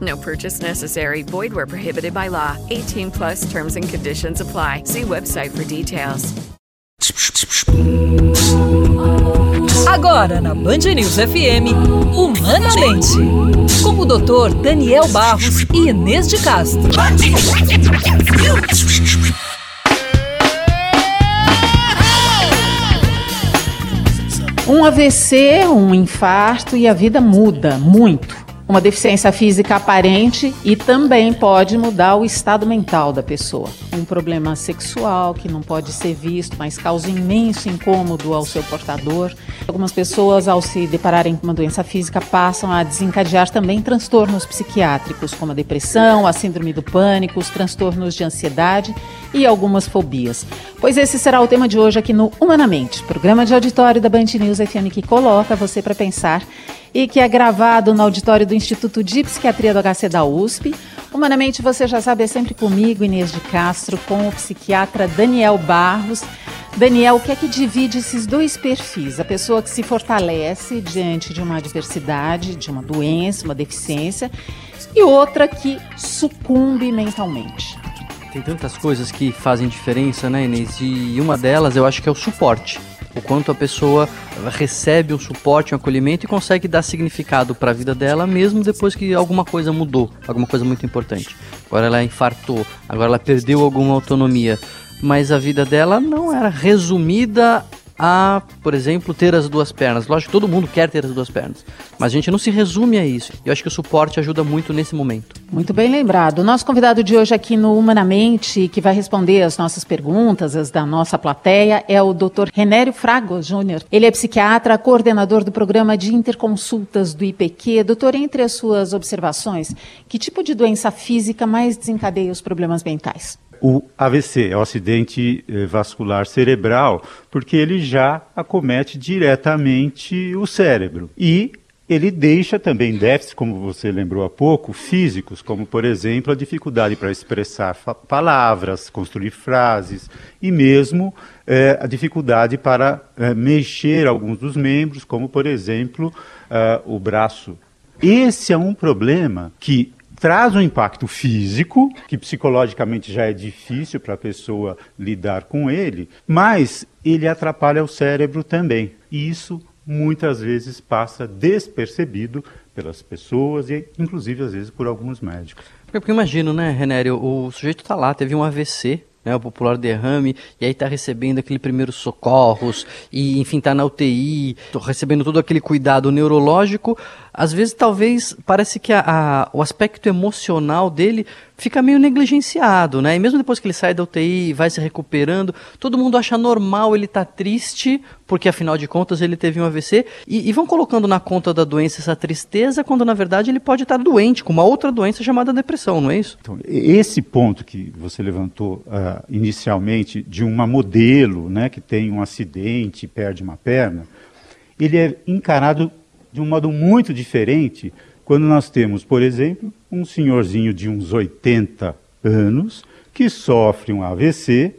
No purchase necessary. Void where prohibited by law. 18 plus terms and conditions apply. See website for details. Agora na Band News FM, Humanamente, com o Dr. Daniel Barros e Inês de Castro. Um AVC, um infarto e a vida muda muito. Uma deficiência física aparente e também pode mudar o estado mental da pessoa. Um problema sexual que não pode ser visto, mas causa imenso incômodo ao seu portador. Algumas pessoas, ao se depararem com uma doença física, passam a desencadear também transtornos psiquiátricos, como a depressão, a síndrome do pânico, os transtornos de ansiedade e algumas fobias. Pois esse será o tema de hoje aqui no Humanamente, programa de auditório da Band News FM que coloca você para pensar e que é gravado no auditório do Instituto de Psiquiatria do HC da USP. Humanamente, você já sabe, é sempre comigo, Inês de Castro, com o psiquiatra Daniel Barros. Daniel, o que é que divide esses dois perfis? A pessoa que se fortalece diante de uma adversidade, de uma doença, uma deficiência, e outra que sucumbe mentalmente. Tem tantas coisas que fazem diferença, né, Inês? E uma delas eu acho que é o suporte o quanto a pessoa recebe um suporte, um acolhimento e consegue dar significado para a vida dela, mesmo depois que alguma coisa mudou, alguma coisa muito importante. Agora ela infartou, agora ela perdeu alguma autonomia, mas a vida dela não era resumida a, por exemplo, ter as duas pernas. Lógico todo mundo quer ter as duas pernas, mas a gente não se resume a isso. Eu acho que o suporte ajuda muito nesse momento. Muito bem lembrado. O nosso convidado de hoje aqui no Humanamente, que vai responder as nossas perguntas, as da nossa plateia, é o Dr. Renério Frago Júnior. Ele é psiquiatra, coordenador do programa de interconsultas do IPQ. Doutor, entre as suas observações, que tipo de doença física mais desencadeia os problemas mentais? O AVC, é o acidente eh, vascular cerebral, porque ele já acomete diretamente o cérebro. E ele deixa também déficits, como você lembrou há pouco, físicos, como, por exemplo, a dificuldade para expressar palavras, construir frases, e mesmo eh, a dificuldade para eh, mexer alguns dos membros, como, por exemplo, o braço. Esse é um problema que traz um impacto físico, que psicologicamente já é difícil para a pessoa lidar com ele, mas ele atrapalha o cérebro também. E isso muitas vezes passa despercebido pelas pessoas e inclusive às vezes por alguns médicos. Porque imagino, né, Renério, o sujeito está lá, teve um AVC, né, o popular derrame, e aí está recebendo aquele primeiros socorros, e enfim, está na UTI, recebendo todo aquele cuidado neurológico, às vezes talvez parece que a, a, o aspecto emocional dele fica meio negligenciado, né? E mesmo depois que ele sai da UTI e vai se recuperando, todo mundo acha normal ele estar tá triste, porque afinal de contas ele teve um AVC, e, e, vão colocando na conta da doença essa tristeza, quando na verdade ele pode estar doente, com uma outra doença chamada depressão, não é isso? Então, esse ponto que você levantou uh, inicialmente, de uma modelo né, que tem um acidente e perde uma perna, ele é encarado de um modo muito diferente quando nós temos, por exemplo, um senhorzinho de uns 80 anos que sofre um AVC,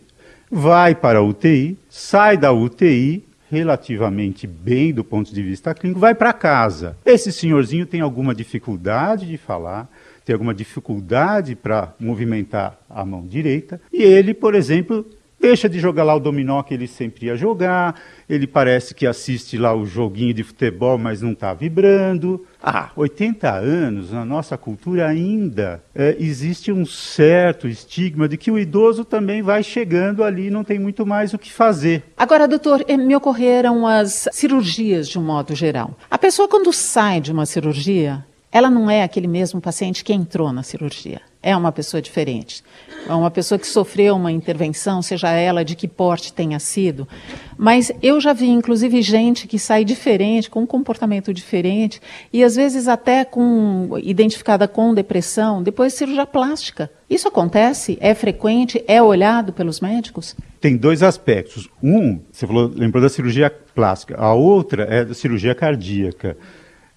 vai para a UTI, sai da UTI relativamente bem do ponto de vista clínico, vai para casa. Esse senhorzinho tem alguma dificuldade de falar, tem alguma dificuldade para movimentar a mão direita, e ele, por exemplo, deixa de jogar lá o dominó que ele sempre ia jogar, ele parece que assiste lá o joguinho de futebol, mas não está vibrando. Ah, 80 anos, na nossa cultura ainda é, existe um certo estigma de que o idoso também vai chegando ali e não tem muito mais o que fazer. Agora, doutor, eh, me ocorreram as cirurgias de um modo geral. A pessoa, quando sai de uma cirurgia, ela não é aquele mesmo paciente que entrou na cirurgia. É uma pessoa diferente. É uma pessoa que sofreu uma intervenção, seja ela de que porte tenha sido. Mas eu já vi, inclusive, gente que sai diferente, com um comportamento diferente, e às vezes até com identificada com depressão, depois de cirurgia plástica. Isso acontece? É frequente? É olhado pelos médicos? Tem dois aspectos. Um, você falou, lembrou da cirurgia plástica. A outra é da cirurgia cardíaca.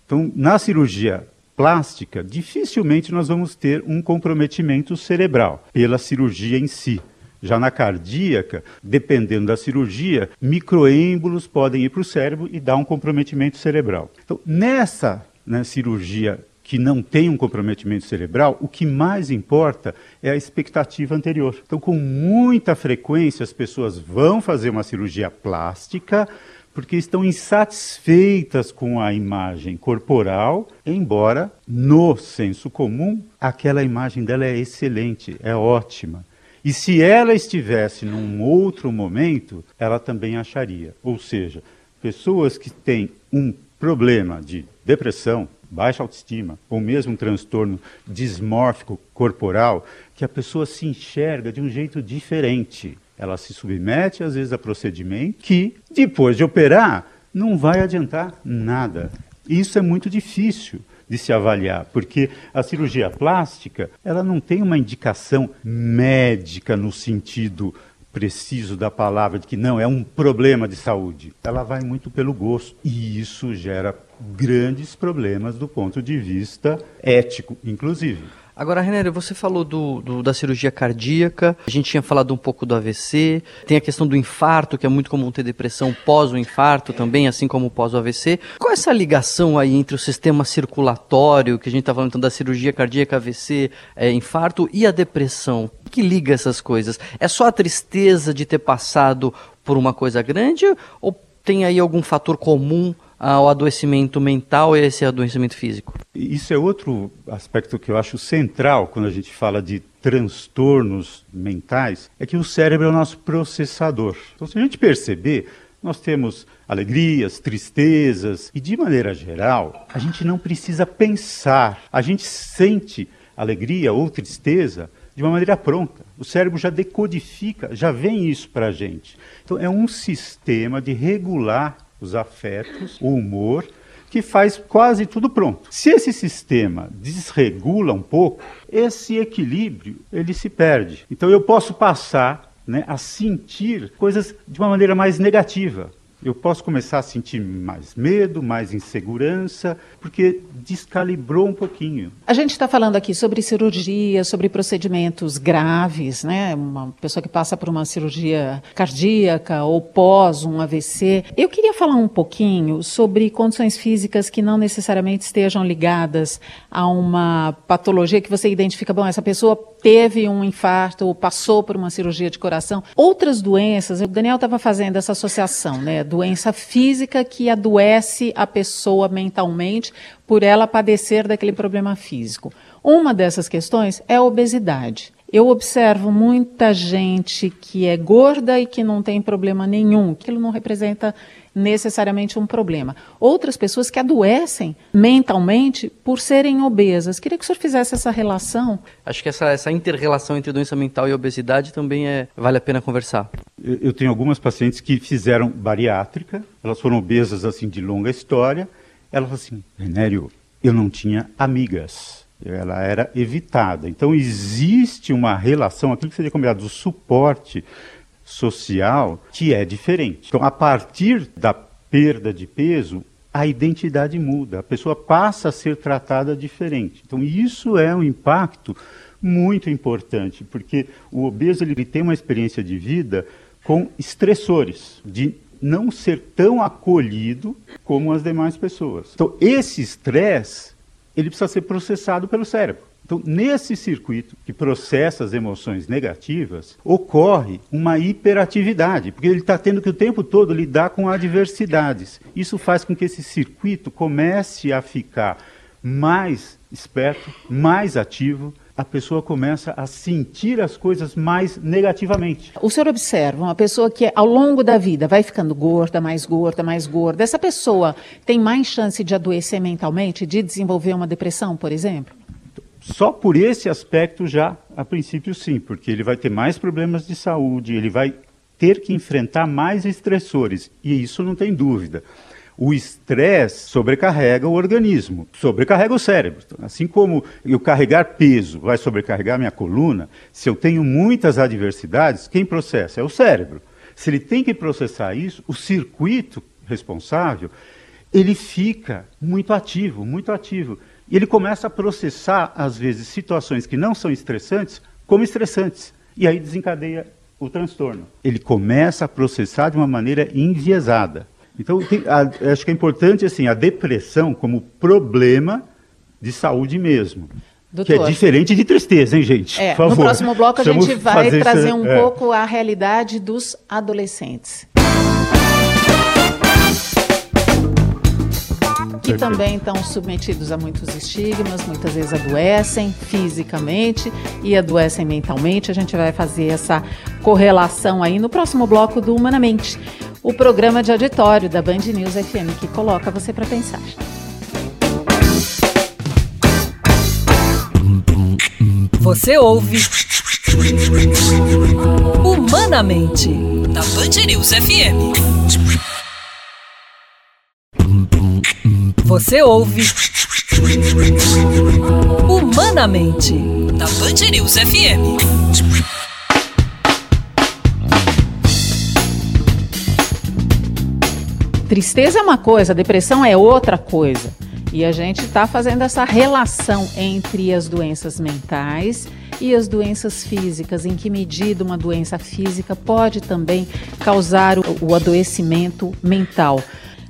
Então, na cirurgia plástica, dificilmente nós vamos ter um comprometimento cerebral pela cirurgia em si. Já na cardíaca, dependendo da cirurgia, microêmbolos podem ir para o cérebro e dar um comprometimento cerebral. Então, nessa né, cirurgia que não tem um comprometimento cerebral, o que mais importa é a expectativa anterior. Então, com muita frequência, as pessoas vão fazer uma cirurgia plástica porque estão insatisfeitas com a imagem corporal, embora no senso comum aquela imagem dela é excelente, é ótima. E se ela estivesse num outro momento, ela também acharia. Ou seja, pessoas que têm um problema de depressão, baixa autoestima, ou mesmo um transtorno dismórfico corporal, que a pessoa se enxerga de um jeito diferente. Ela se submete, às vezes, a procedimento que, depois de operar, não vai adiantar nada. Isso é muito difícil de se avaliar, porque a cirurgia plástica, ela não tem uma indicação médica no sentido preciso da palavra de que não é um problema de saúde. Ela vai muito pelo gosto e isso gera grandes problemas do ponto de vista ético, inclusive. Agora, René, você falou do, do, da cirurgia cardíaca, a gente tinha falado um pouco do AVC, tem a questão do infarto, que é muito comum ter depressão pós o infarto também, assim como pós o AVC. Qual é essa ligação aí entre o sistema circulatório, que a gente está falando então, da cirurgia cardíaca, AVC, é, infarto, e a depressão? O que liga essas coisas? É só a tristeza de ter passado por uma coisa grande ou tem aí algum fator comum ao adoecimento mental e esse adoecimento físico? Isso é outro aspecto que eu acho central quando a gente fala de transtornos mentais, é que o cérebro é o nosso processador. Então, se a gente perceber, nós temos alegrias, tristezas, e de maneira geral, a gente não precisa pensar, a gente sente alegria ou tristeza de uma maneira pronta. O cérebro já decodifica, já vem isso para a gente. Então, é um sistema de regular os afetos, o humor, que faz quase tudo pronto. Se esse sistema desregula um pouco, esse equilíbrio ele se perde. Então eu posso passar né, a sentir coisas de uma maneira mais negativa eu posso começar a sentir mais medo, mais insegurança, porque descalibrou um pouquinho. A gente está falando aqui sobre cirurgia, sobre procedimentos graves, né? Uma pessoa que passa por uma cirurgia cardíaca ou pós um AVC. Eu queria falar um pouquinho sobre condições físicas que não necessariamente estejam ligadas a uma patologia que você identifica, bom, essa pessoa teve um infarto ou passou por uma cirurgia de coração. Outras doenças, o Daniel estava fazendo essa associação, né? Doença física que adoece a pessoa mentalmente por ela padecer daquele problema físico. Uma dessas questões é a obesidade. Eu observo muita gente que é gorda e que não tem problema nenhum. Aquilo não representa necessariamente um problema. Outras pessoas que adoecem mentalmente por serem obesas. Queria que o senhor fizesse essa relação. Acho que essa, essa inter-relação entre doença mental e obesidade também é, vale a pena conversar. Eu, eu tenho algumas pacientes que fizeram bariátrica, elas foram obesas assim de longa história. Elas falaram assim, Renério, eu não tinha amigas ela era evitada. Então existe uma relação, aquilo que seria considerado o suporte social que é diferente. Então, a partir da perda de peso, a identidade muda, a pessoa passa a ser tratada diferente. Então, isso é um impacto muito importante, porque o obeso ele tem uma experiência de vida com estressores, de não ser tão acolhido como as demais pessoas. Então, esse estresse, ele precisa ser processado pelo cérebro. Então, nesse circuito que processa as emoções negativas, ocorre uma hiperatividade, porque ele está tendo que o tempo todo lidar com adversidades. Isso faz com que esse circuito comece a ficar mais esperto, mais ativo, a pessoa começa a sentir as coisas mais negativamente. O senhor observa uma pessoa que ao longo da vida vai ficando gorda, mais gorda, mais gorda. Essa pessoa tem mais chance de adoecer mentalmente, de desenvolver uma depressão, por exemplo? Só por esse aspecto já, a princípio sim, porque ele vai ter mais problemas de saúde, ele vai ter que enfrentar mais estressores, e isso não tem dúvida. O estresse sobrecarrega o organismo, sobrecarrega o cérebro. Assim como eu carregar peso vai sobrecarregar minha coluna, se eu tenho muitas adversidades, quem processa? É o cérebro. Se ele tem que processar isso, o circuito responsável, ele fica muito ativo, muito ativo. E ele começa a processar, às vezes, situações que não são estressantes como estressantes. E aí desencadeia o transtorno. Ele começa a processar de uma maneira enviesada. Então, tem, a, acho que é importante assim, a depressão como problema de saúde mesmo. Doutor, que é diferente de tristeza, hein, gente? É, no próximo bloco a gente vai trazer isso, um é. pouco a realidade dos adolescentes. Que também estão submetidos a muitos estigmas, muitas vezes adoecem fisicamente e adoecem mentalmente. A gente vai fazer essa correlação aí no próximo bloco do Humanamente o programa de auditório da Band News FM que coloca você para pensar. Você ouve Humanamente da Band News FM. Você ouve Humanamente da Band News FM. Tristeza é uma coisa, depressão é outra coisa. E a gente está fazendo essa relação entre as doenças mentais e as doenças físicas. Em que medida uma doença física pode também causar o, o adoecimento mental?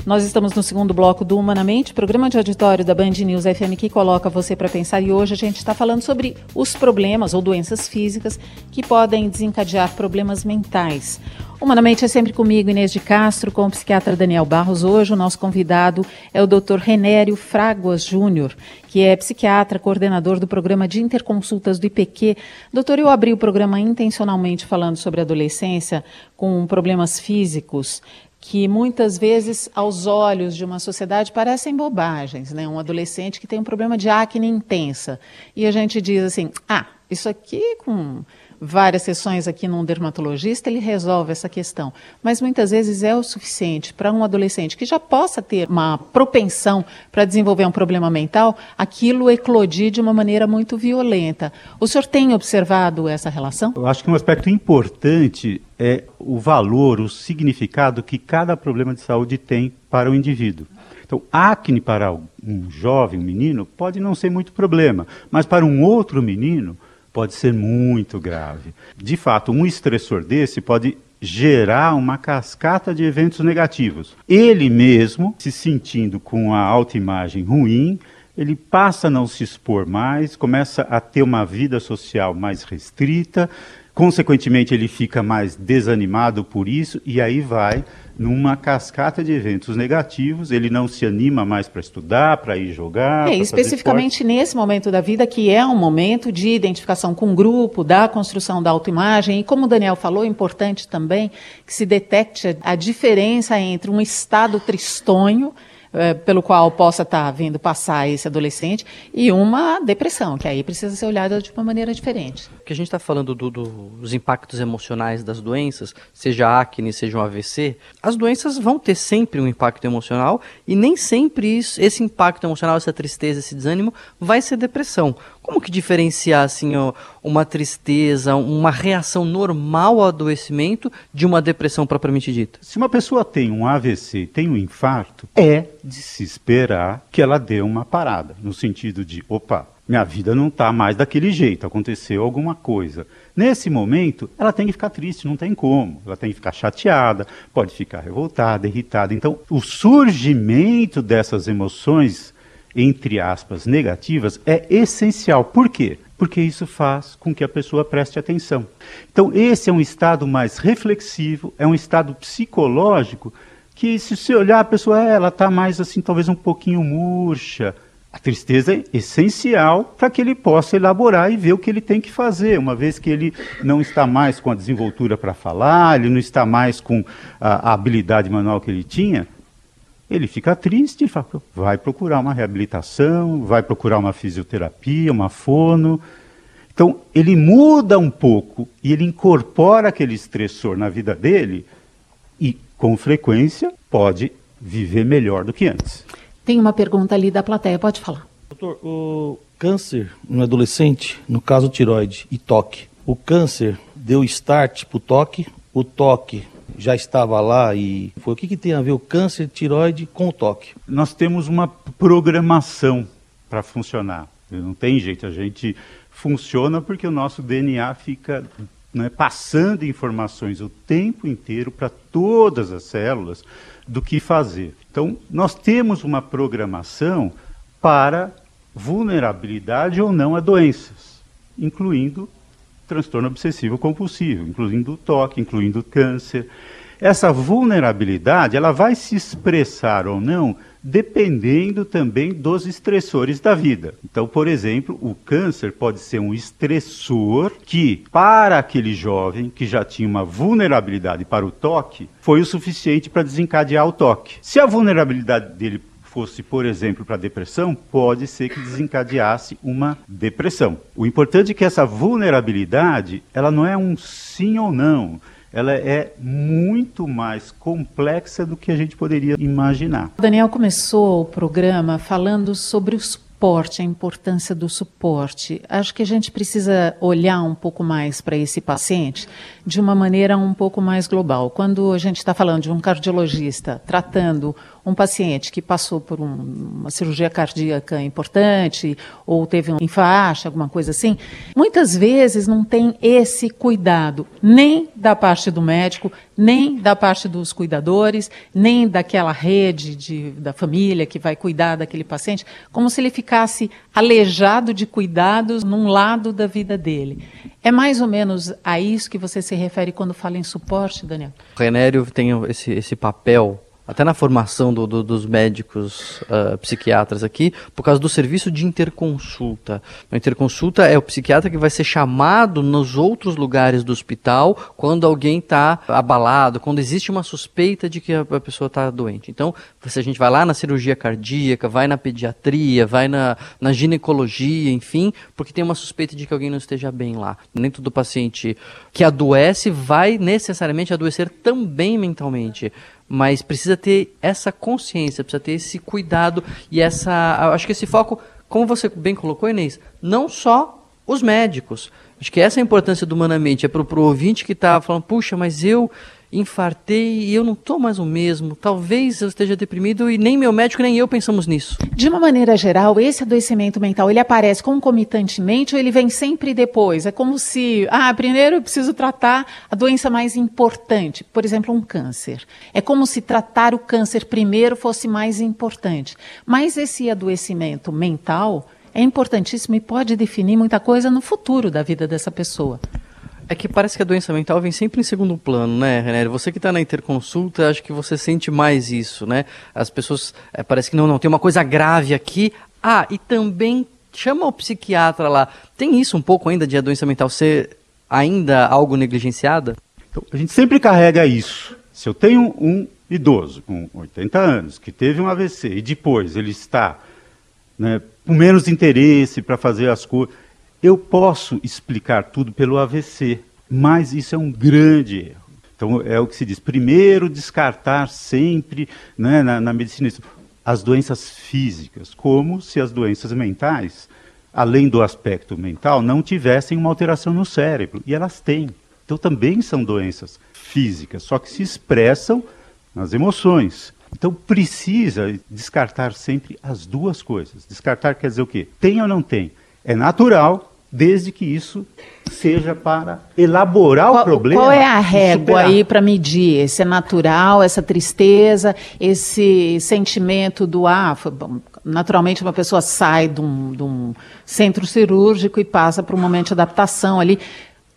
Nós estamos no segundo bloco do Humanamente, programa de auditório da Band News FM que coloca você para pensar. E hoje a gente está falando sobre os problemas ou doenças físicas que podem desencadear problemas mentais. Humanamente é sempre comigo, Inês de Castro, com o psiquiatra Daniel Barros. Hoje o nosso convidado é o Dr. Renério Fraguas Júnior, que é psiquiatra, coordenador do programa de interconsultas do IPQ. Doutor, eu abri o programa intencionalmente falando sobre adolescência com problemas físicos que muitas vezes, aos olhos de uma sociedade, parecem bobagens. Né? Um adolescente que tem um problema de acne intensa. E a gente diz assim: ah, isso aqui com várias sessões aqui num dermatologista, ele resolve essa questão. Mas muitas vezes é o suficiente para um adolescente que já possa ter uma propensão para desenvolver um problema mental, aquilo eclodir de uma maneira muito violenta. O senhor tem observado essa relação? Eu acho que um aspecto importante é o valor, o significado que cada problema de saúde tem para o indivíduo. Então, acne para um jovem, um menino, pode não ser muito problema, mas para um outro menino, pode ser muito grave. De fato, um estressor desse pode gerar uma cascata de eventos negativos. Ele mesmo, se sentindo com a autoimagem ruim, ele passa a não se expor mais, começa a ter uma vida social mais restrita, consequentemente ele fica mais desanimado por isso e aí vai numa cascata de eventos negativos, ele não se anima mais para estudar, para ir jogar. É, especificamente nesse momento da vida, que é um momento de identificação com o grupo, da construção da autoimagem, e como o Daniel falou, é importante também que se detecte a diferença entre um estado tristonho é, pelo qual possa estar tá vindo passar esse adolescente e uma depressão, que aí precisa ser olhada de uma maneira diferente. Que a gente está falando do, do, dos impactos emocionais das doenças, seja acne, seja um AVC, as doenças vão ter sempre um impacto emocional e nem sempre isso, esse impacto emocional, essa tristeza, esse desânimo vai ser depressão. Como que diferenciar assim uma tristeza, uma reação normal ao adoecimento de uma depressão propriamente dita? Se uma pessoa tem um AVC, tem um infarto, é de se esperar que ela dê uma parada, no sentido de, opa, minha vida não está mais daquele jeito, aconteceu alguma coisa. Nesse momento, ela tem que ficar triste, não tem como. Ela tem que ficar chateada, pode ficar revoltada, irritada. Então, o surgimento dessas emoções entre aspas, negativas, é essencial. Por quê? Porque isso faz com que a pessoa preste atenção. Então, esse é um estado mais reflexivo, é um estado psicológico que, se você olhar, a pessoa é, ela está mais assim, talvez um pouquinho murcha. A tristeza é essencial para que ele possa elaborar e ver o que ele tem que fazer, uma vez que ele não está mais com a desenvoltura para falar, ele não está mais com a, a habilidade manual que ele tinha, ele fica triste e fala, vai procurar uma reabilitação, vai procurar uma fisioterapia, uma fono. Então, ele muda um pouco e ele incorpora aquele estressor na vida dele e, com frequência, pode viver melhor do que antes. Tem uma pergunta ali da plateia, pode falar. Doutor, o câncer no adolescente, no caso tiroide e toque, o câncer deu start para o toque, o toque já estava lá e foi o que, que tem a ver o câncer de tiroide com o toque? Nós temos uma programação para funcionar. Não tem jeito, a gente funciona porque o nosso DNA fica né, passando informações o tempo inteiro para todas as células do que fazer. Então, nós temos uma programação para vulnerabilidade ou não a doenças, incluindo transtorno obsessivo compulsivo, incluindo toque, incluindo câncer. Essa vulnerabilidade, ela vai se expressar ou não dependendo também dos estressores da vida. Então, por exemplo, o câncer pode ser um estressor que, para aquele jovem que já tinha uma vulnerabilidade para o toque, foi o suficiente para desencadear o toque. Se a vulnerabilidade dele fosse, por exemplo, para depressão, pode ser que desencadeasse uma depressão. O importante é que essa vulnerabilidade, ela não é um sim ou não. Ela é muito mais complexa do que a gente poderia imaginar. O Daniel começou o programa falando sobre os suporte, a importância do suporte. Acho que a gente precisa olhar um pouco mais para esse paciente de uma maneira um pouco mais global. Quando a gente está falando de um cardiologista tratando um paciente que passou por um, uma cirurgia cardíaca importante ou teve um infarto, alguma coisa assim, muitas vezes não tem esse cuidado nem da parte do médico, nem da parte dos cuidadores, nem daquela rede de, da família que vai cuidar daquele paciente, como se ele ficasse aleijado de cuidados num lado da vida dele. É mais ou menos a isso que você se refere quando fala em suporte, Daniel? O Renério tem esse, esse papel até na formação do, do, dos médicos uh, psiquiatras aqui, por causa do serviço de interconsulta. A interconsulta é o psiquiatra que vai ser chamado nos outros lugares do hospital quando alguém está abalado, quando existe uma suspeita de que a, a pessoa está doente. Então, se a gente vai lá na cirurgia cardíaca, vai na pediatria, vai na, na ginecologia, enfim, porque tem uma suspeita de que alguém não esteja bem lá. Nem todo paciente que adoece vai necessariamente adoecer também mentalmente mas precisa ter essa consciência, precisa ter esse cuidado e essa. Acho que esse foco, como você bem colocou, Inês, não só os médicos. Acho que essa é a importância do Humanamente. É para o ouvinte que está falando, puxa, mas eu infartei e eu não estou mais o mesmo. Talvez eu esteja deprimido e nem meu médico nem eu pensamos nisso. De uma maneira geral, esse adoecimento mental, ele aparece concomitantemente ou ele vem sempre depois? É como se, ah, primeiro eu preciso tratar a doença mais importante, por exemplo, um câncer. É como se tratar o câncer primeiro fosse mais importante. Mas esse adoecimento mental é importantíssimo e pode definir muita coisa no futuro da vida dessa pessoa. É que parece que a doença mental vem sempre em segundo plano, né, René? Você que está na interconsulta, acho que você sente mais isso, né? As pessoas, é, parece que não, não, tem uma coisa grave aqui. Ah, e também chama o psiquiatra lá. Tem isso um pouco ainda de a doença mental ser ainda algo negligenciada? Então, a gente sempre carrega isso. Se eu tenho um idoso com 80 anos que teve um AVC e depois ele está né, com menos interesse para fazer as coisas eu posso explicar tudo pelo AVC, mas isso é um grande erro. Então, é o que se diz: primeiro, descartar sempre né, na, na medicina as doenças físicas, como se as doenças mentais, além do aspecto mental, não tivessem uma alteração no cérebro. E elas têm. Então, também são doenças físicas, só que se expressam nas emoções. Então precisa descartar sempre as duas coisas. Descartar quer dizer o quê? Tem ou não tem? É natural, desde que isso seja para elaborar qual, o problema. Qual é a régua aí para medir? Esse é natural, essa tristeza, esse sentimento do ah, foi, bom, Naturalmente, uma pessoa sai de um, de um centro cirúrgico e passa por um momento de adaptação ali.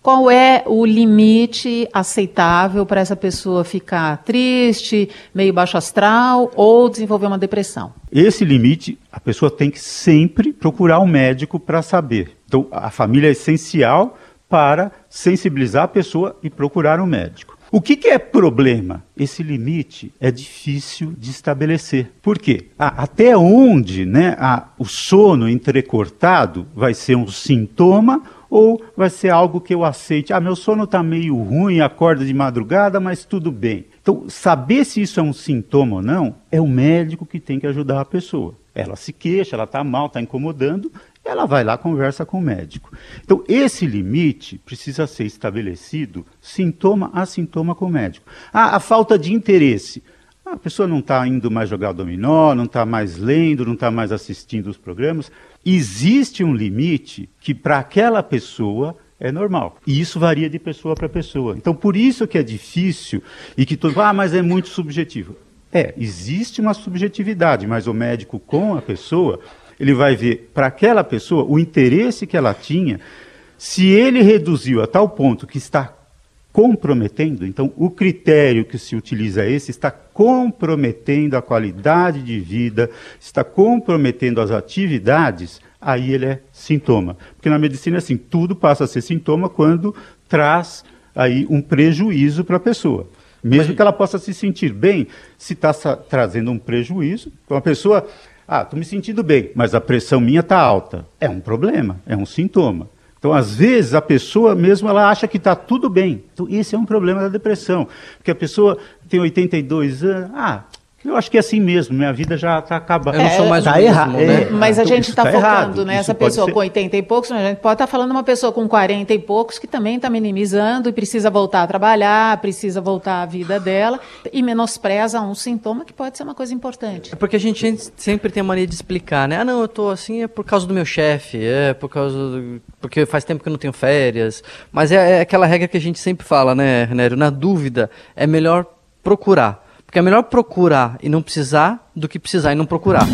Qual é o limite aceitável para essa pessoa ficar triste, meio baixo astral ou desenvolver uma depressão? Esse limite, a pessoa tem que sempre procurar um médico para saber. Então, a família é essencial para sensibilizar a pessoa e procurar um médico. O que, que, é problema? Esse limite é difícil de estabelecer. Por quê? Ah, até onde né, ah, o sono entrecortado vai ser um sintoma ou vai ser algo que eu aceite? Ah, meu sono está meio ruim, acorda de madrugada, mas tudo bem. Então, saber se isso é um sintoma ou não, é o médico que tem que ajudar a pessoa. Ela se queixa, ela está mal, está incomodando, ela vai lá conversa com o médico. Então, esse limite precisa ser estabelecido sintoma a sintoma com o médico. Ah, a falta de interesse. A pessoa não está indo mais jogar dominó, não está mais lendo, não está mais assistindo os programas. Existe um limite que, para aquela pessoa, é normal. E isso varia de pessoa para pessoa. Então, por isso que é difícil e que todo ah, mas é muito subjetivo. É, existe uma subjetividade, mas o médico com a pessoa ele vai ver para aquela pessoa o interesse que ela tinha. Se ele reduziu a tal ponto que está comprometendo, então o critério que se utiliza é esse, está comprometendo a qualidade de vida, está comprometendo as atividades, aí ele é sintoma. Porque na medicina, assim, tudo passa a ser sintoma quando traz aí um prejuízo para a pessoa. Mesmo Mas... que ela possa se sentir bem, se está trazendo um prejuízo, então a pessoa ah, estou me sentindo bem, mas a pressão minha está alta. É um problema, é um sintoma. Então, às vezes, a pessoa mesmo ela acha que está tudo bem. Então, esse é um problema da depressão. Porque a pessoa tem 82 anos, ah, eu acho que é assim mesmo, minha vida já está acabando. Eu não sou mais tá errado, né? É, mas a então, gente está tá focando nessa né? pessoa ser... com 80 e poucos, mas a gente pode estar tá falando uma pessoa com 40 e poucos que também está minimizando e precisa voltar a trabalhar, precisa voltar à vida dela e menospreza um sintoma que pode ser uma coisa importante. É porque a gente sempre tem a mania de explicar, né? Ah, não, eu estou assim é por causa do meu chefe, é por causa do... porque faz tempo que eu não tenho férias. Mas é, é aquela regra que a gente sempre fala, né, Renério? Na dúvida, é melhor procurar porque é melhor procurar e não precisar do que precisar e não procurar.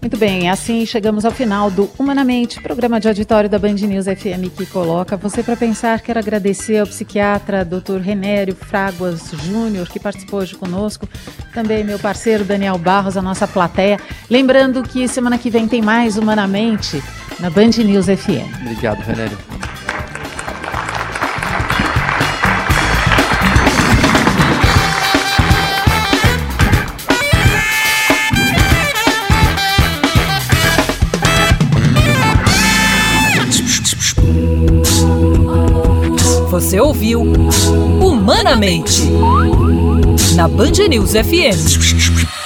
Muito bem, assim chegamos ao final do Humanamente, programa de auditório da Band News FM que coloca você para pensar. Quero agradecer ao psiquiatra Dr. Renério Fraguas Júnior, que participou hoje conosco, também meu parceiro Daniel Barros, a nossa plateia. Lembrando que semana que vem tem mais Humanamente na Band News FM. Obrigado, Renério. Você ouviu Humanamente na Band News FM.